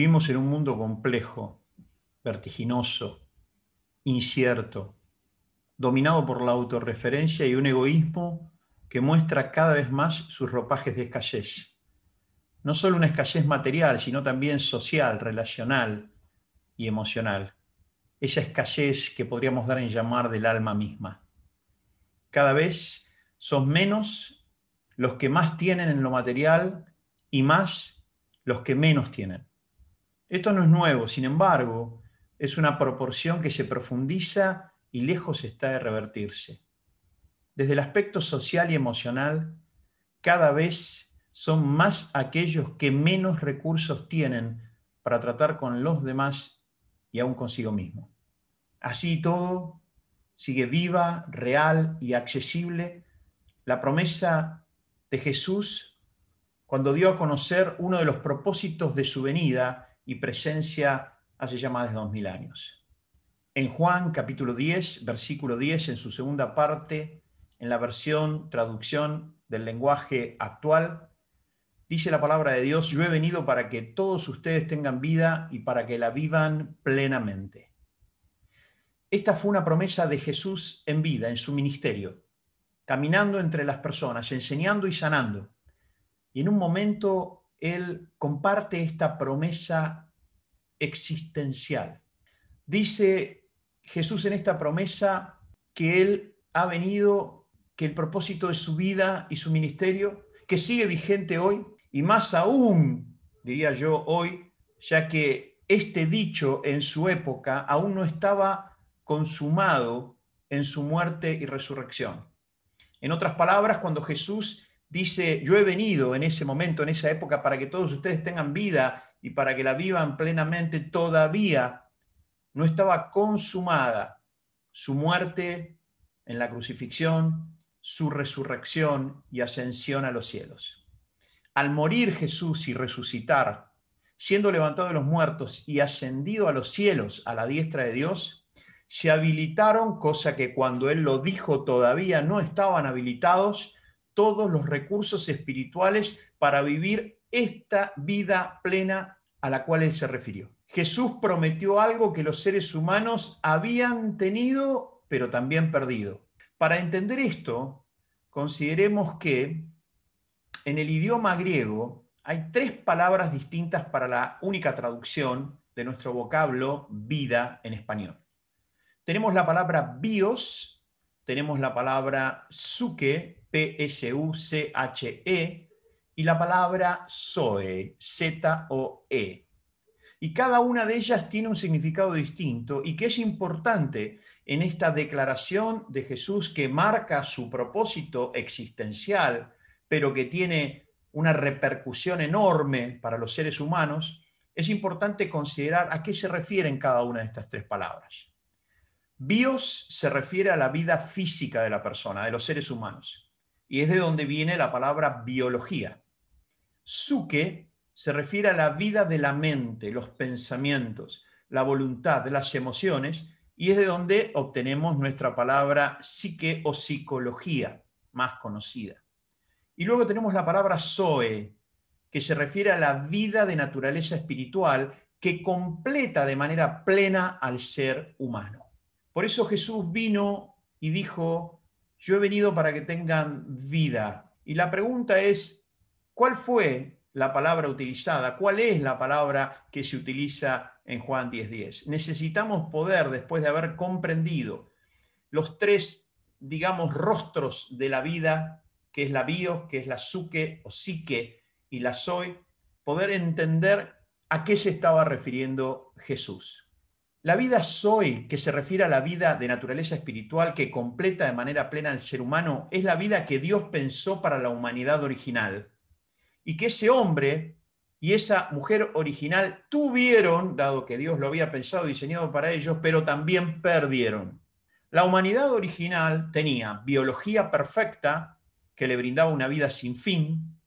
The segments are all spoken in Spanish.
Vivimos en un mundo complejo, vertiginoso, incierto, dominado por la autorreferencia y un egoísmo que muestra cada vez más sus ropajes de escasez. No solo una escasez material, sino también social, relacional y emocional. Esa escasez que podríamos dar en llamar del alma misma. Cada vez son menos los que más tienen en lo material y más los que menos tienen. Esto no es nuevo, sin embargo, es una proporción que se profundiza y lejos está de revertirse. Desde el aspecto social y emocional, cada vez son más aquellos que menos recursos tienen para tratar con los demás y aún consigo mismo. Así todo, sigue viva, real y accesible la promesa de Jesús cuando dio a conocer uno de los propósitos de su venida y presencia hace ya más de dos mil años. En Juan capítulo 10, versículo 10, en su segunda parte, en la versión, traducción del lenguaje actual, dice la palabra de Dios, yo he venido para que todos ustedes tengan vida y para que la vivan plenamente. Esta fue una promesa de Jesús en vida, en su ministerio, caminando entre las personas, enseñando y sanando. Y en un momento él comparte esta promesa existencial. Dice Jesús en esta promesa que Él ha venido, que el propósito de su vida y su ministerio, que sigue vigente hoy, y más aún, diría yo, hoy, ya que este dicho en su época aún no estaba consumado en su muerte y resurrección. En otras palabras, cuando Jesús dice, yo he venido en ese momento, en esa época, para que todos ustedes tengan vida y para que la vivan plenamente, todavía no estaba consumada su muerte en la crucifixión, su resurrección y ascensión a los cielos. Al morir Jesús y resucitar, siendo levantado de los muertos y ascendido a los cielos a la diestra de Dios, se habilitaron, cosa que cuando Él lo dijo todavía no estaban habilitados, todos los recursos espirituales para vivir esta vida plena a la cual él se refirió. Jesús prometió algo que los seres humanos habían tenido, pero también perdido. Para entender esto, consideremos que en el idioma griego hay tres palabras distintas para la única traducción de nuestro vocablo vida en español. Tenemos la palabra bios, tenemos la palabra suke P-S-U-C-H-E, y la palabra Zoe, Z-O-E. Y cada una de ellas tiene un significado distinto y que es importante en esta declaración de Jesús que marca su propósito existencial, pero que tiene una repercusión enorme para los seres humanos, es importante considerar a qué se refieren cada una de estas tres palabras. Bios se refiere a la vida física de la persona, de los seres humanos y es de donde viene la palabra biología. Suke se refiere a la vida de la mente, los pensamientos, la voluntad, las emociones, y es de donde obtenemos nuestra palabra psique o psicología, más conocida. Y luego tenemos la palabra zoe, que se refiere a la vida de naturaleza espiritual que completa de manera plena al ser humano. Por eso Jesús vino y dijo, yo he venido para que tengan vida. Y la pregunta es, ¿cuál fue la palabra utilizada? ¿Cuál es la palabra que se utiliza en Juan 10.10? Necesitamos poder, después de haber comprendido los tres, digamos, rostros de la vida, que es la bio, que es la suque o psique y la soy, poder entender a qué se estaba refiriendo Jesús. La vida soy, que se refiere a la vida de naturaleza espiritual que completa de manera plena al ser humano, es la vida que Dios pensó para la humanidad original. Y que ese hombre y esa mujer original tuvieron, dado que Dios lo había pensado y diseñado para ellos, pero también perdieron. La humanidad original tenía biología perfecta, que le brindaba una vida sin fin,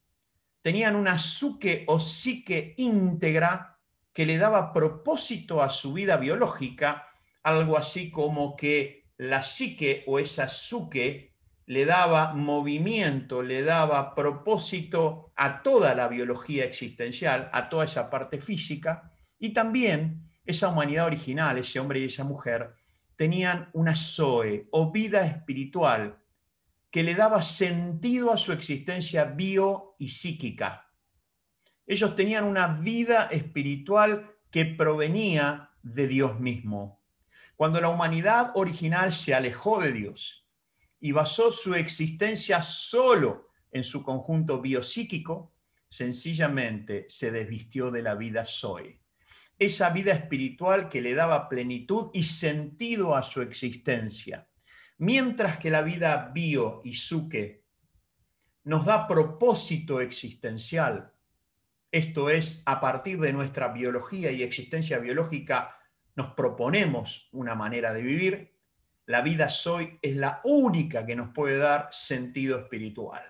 tenían una suque o psique íntegra, que le daba propósito a su vida biológica, algo así como que la psique o esa suque le daba movimiento, le daba propósito a toda la biología existencial, a toda esa parte física, Y también esa humanidad original, ese hombre y esa mujer, tenían una Zoe o vida espiritual que le daba sentido a su existencia bio y psíquica. Ellos tenían una vida espiritual que provenía de Dios mismo. Cuando la humanidad original se alejó de Dios y basó su existencia solo en su conjunto biopsíquico, sencillamente se desvistió de la vida Zoe. Esa vida espiritual que le daba plenitud y sentido a su existencia. Mientras que la vida bio y suke nos da propósito existencial, esto es, a partir de nuestra biología y existencia biológica, nos proponemos una manera de vivir, la vida soy es la única que nos puede dar sentido espiritual.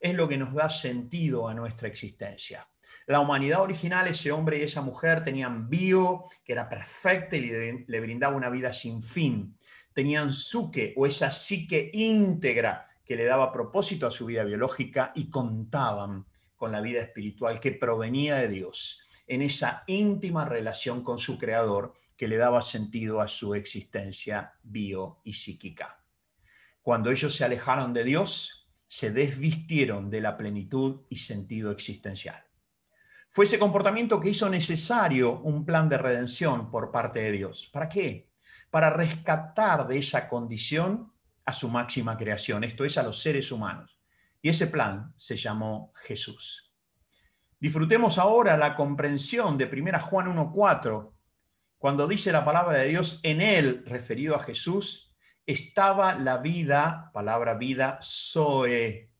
Es lo que nos da sentido a nuestra existencia. La humanidad original, ese hombre y esa mujer, tenían bio, que era perfecta y le, brindaba una vida sin fin. Tenían suke o esa psique íntegra que le daba propósito a su vida biológica y contaban con la vida espiritual que provenía de Dios, en esa íntima relación con su Creador que le daba sentido a su existencia bio y psíquica. Cuando ellos se alejaron de Dios, se desvistieron de la plenitud y sentido existencial. Fue ese comportamiento que hizo necesario un plan de redención por parte de Dios. ¿Para qué? Para rescatar de esa condición a su máxima creación, esto es, a los seres humanos. Y ese plan se llamó Jesús. Disfrutemos ahora la comprensión de 1 Juan 1.4, cuando dice la palabra de Dios, en él, referido a Jesús, estaba la vida, palabra vida, Zoe,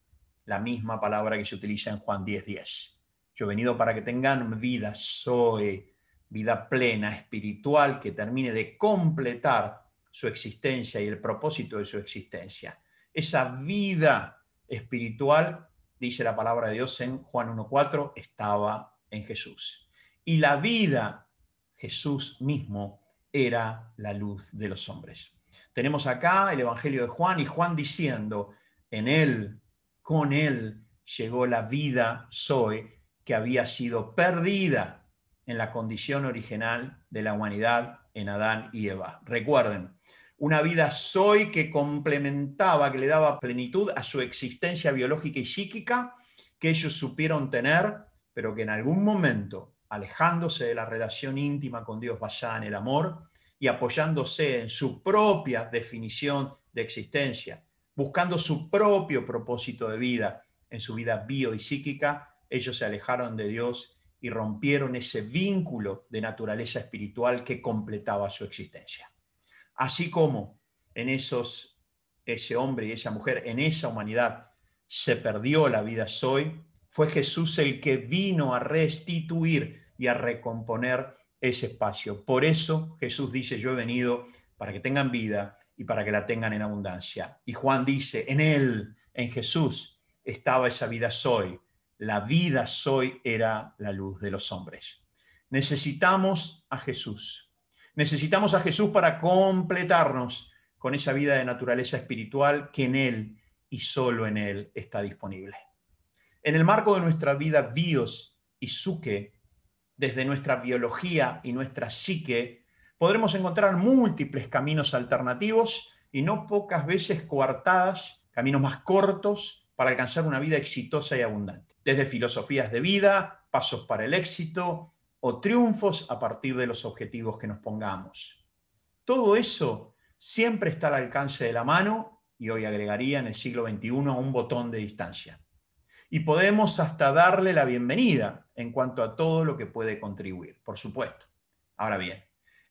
la misma palabra que se utiliza en Juan 10.10. Yo he venido para que tengan vida, Zoe, vida plena, espiritual, que termine de completar su existencia y el propósito de su existencia. Esa vida espiritual, dice la palabra de Dios en Juan 1.4, estaba en Jesús. Y la vida, Jesús mismo, era la luz de los hombres. Tenemos acá el Evangelio de Juan y Juan diciendo, en él, con él, llegó la vida Zoe que había sido perdida en la condición original de la humanidad en Adán y Eva. Recuerden, una vida soy que complementaba, que le daba plenitud a su existencia biológica y psíquica que ellos supieron tener, pero que en algún momento, alejándose de la relación íntima con Dios basada en el amor y apoyándose en su propia definición de existencia, buscando su propio propósito de vida en su vida bio y psíquica, ellos se alejaron de Dios y rompieron ese vínculo de naturaleza espiritual que completaba su existencia. Así como en esos, ese hombre y esa mujer, en esa humanidad, se perdió la vida soy, fue Jesús el que vino a restituir y a recomponer ese espacio. Por eso Jesús dice, yo he venido para que tengan vida y para que la tengan en abundancia. Y Juan dice, en él, en Jesús, estaba esa vida soy. La vida soy era la luz de los hombres. Necesitamos a Jesús Necesitamos a Jesús para completarnos con esa vida de naturaleza espiritual que en Él y solo en Él está disponible. En el marco de nuestra vida bios y suke, desde nuestra biología y nuestra psique, podremos encontrar múltiples caminos alternativos y no pocas veces coartadas, caminos más cortos para alcanzar una vida exitosa y abundante. Desde filosofías de vida, pasos para el éxito, o triunfos a partir de los objetivos que nos pongamos. Todo eso siempre está al alcance de la mano y hoy agregaría en el siglo XXI un botón de distancia. Y podemos hasta darle la bienvenida en cuanto a todo lo que puede contribuir, por supuesto. Ahora bien,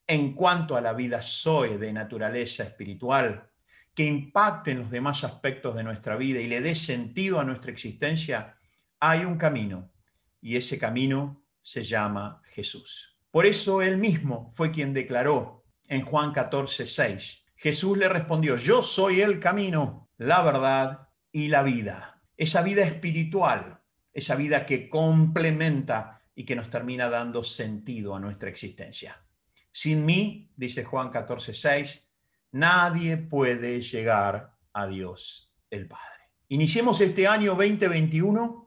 en cuanto a la vida Zoe de naturaleza espiritual, que impacte en los demás aspectos de nuestra vida y le dé sentido a nuestra existencia, hay un camino, y ese camino se llama Jesús. Por eso él mismo fue quien declaró en Juan 14, 6, Jesús le respondió, yo soy el camino, la verdad y la vida. Esa vida espiritual, esa vida que complementa y que nos termina dando sentido a nuestra existencia. Sin mí, dice Juan 14, 6, nadie puede llegar a Dios el Padre. Iniciemos este año 2021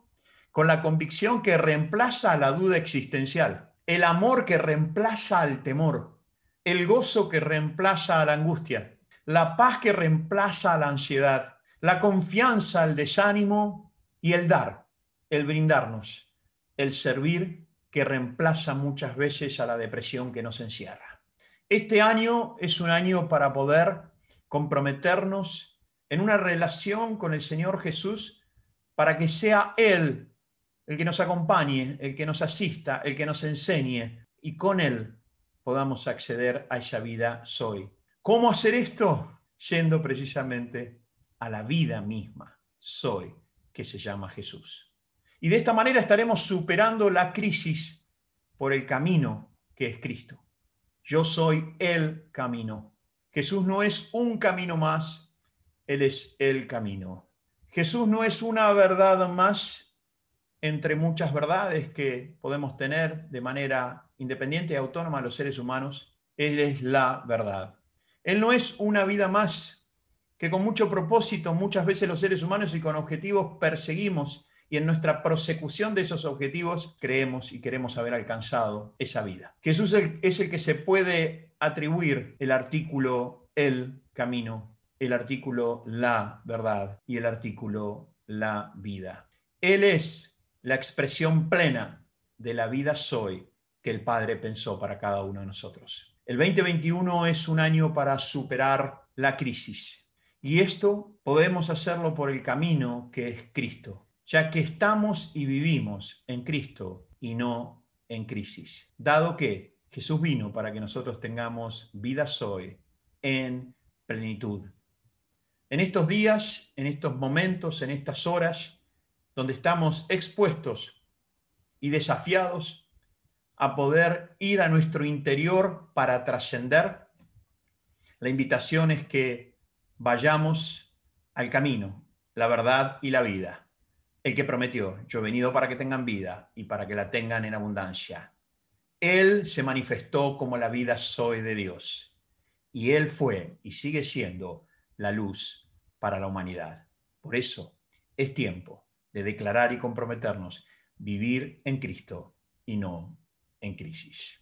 con la convicción que reemplaza la duda existencial el amor que reemplaza al temor, el gozo que reemplaza a la angustia, la paz que reemplaza a la ansiedad, la confianza al desánimo y el dar, el brindarnos, el servir que reemplaza muchas veces a la depresión que nos encierra. Este año es un año para poder comprometernos en una relación con el Señor Jesús para que sea Él el que nos acompañe, el que nos asista, el que nos enseñe y con Él podamos acceder a esa vida soy. ¿Cómo hacer esto? Yendo precisamente a la vida misma, soy, que se llama Jesús. Y de esta manera estaremos superando la crisis por el camino que es Cristo. Yo soy el camino. Jesús no es un camino más, Él es el camino. Jesús no es una verdad más entre muchas verdades que podemos tener de manera independiente y autónoma los seres humanos. Él es la verdad. Él no es una vida más que con mucho propósito muchas veces los seres humanos y con objetivos perseguimos y en nuestra prosecución de esos objetivos creemos y queremos haber alcanzado esa vida. Jesús es el que se puede atribuir el artículo el camino, el artículo la verdad y el artículo la vida. Él es la expresión plena de la vida soy que el Padre pensó para cada uno de nosotros. El 2021 es un año para superar la crisis y esto podemos hacerlo por el camino que es Cristo ya que estamos y vivimos en Cristo y no en crisis, dado que Jesús vino para que nosotros tengamos vida hoy en plenitud. En estos días, en estos momentos, en estas horas, donde estamos expuestos y desafiados a poder ir a nuestro interior para trascender, la invitación es que vayamos al camino, la verdad y la vida el que prometió, yo he venido para que tengan vida y para que la tengan en abundancia. Él se manifestó como la vida soy de Dios. Y Él fue y sigue siendo la luz para la humanidad. Por eso es tiempo de declarar y comprometernos, vivir en Cristo y no en crisis.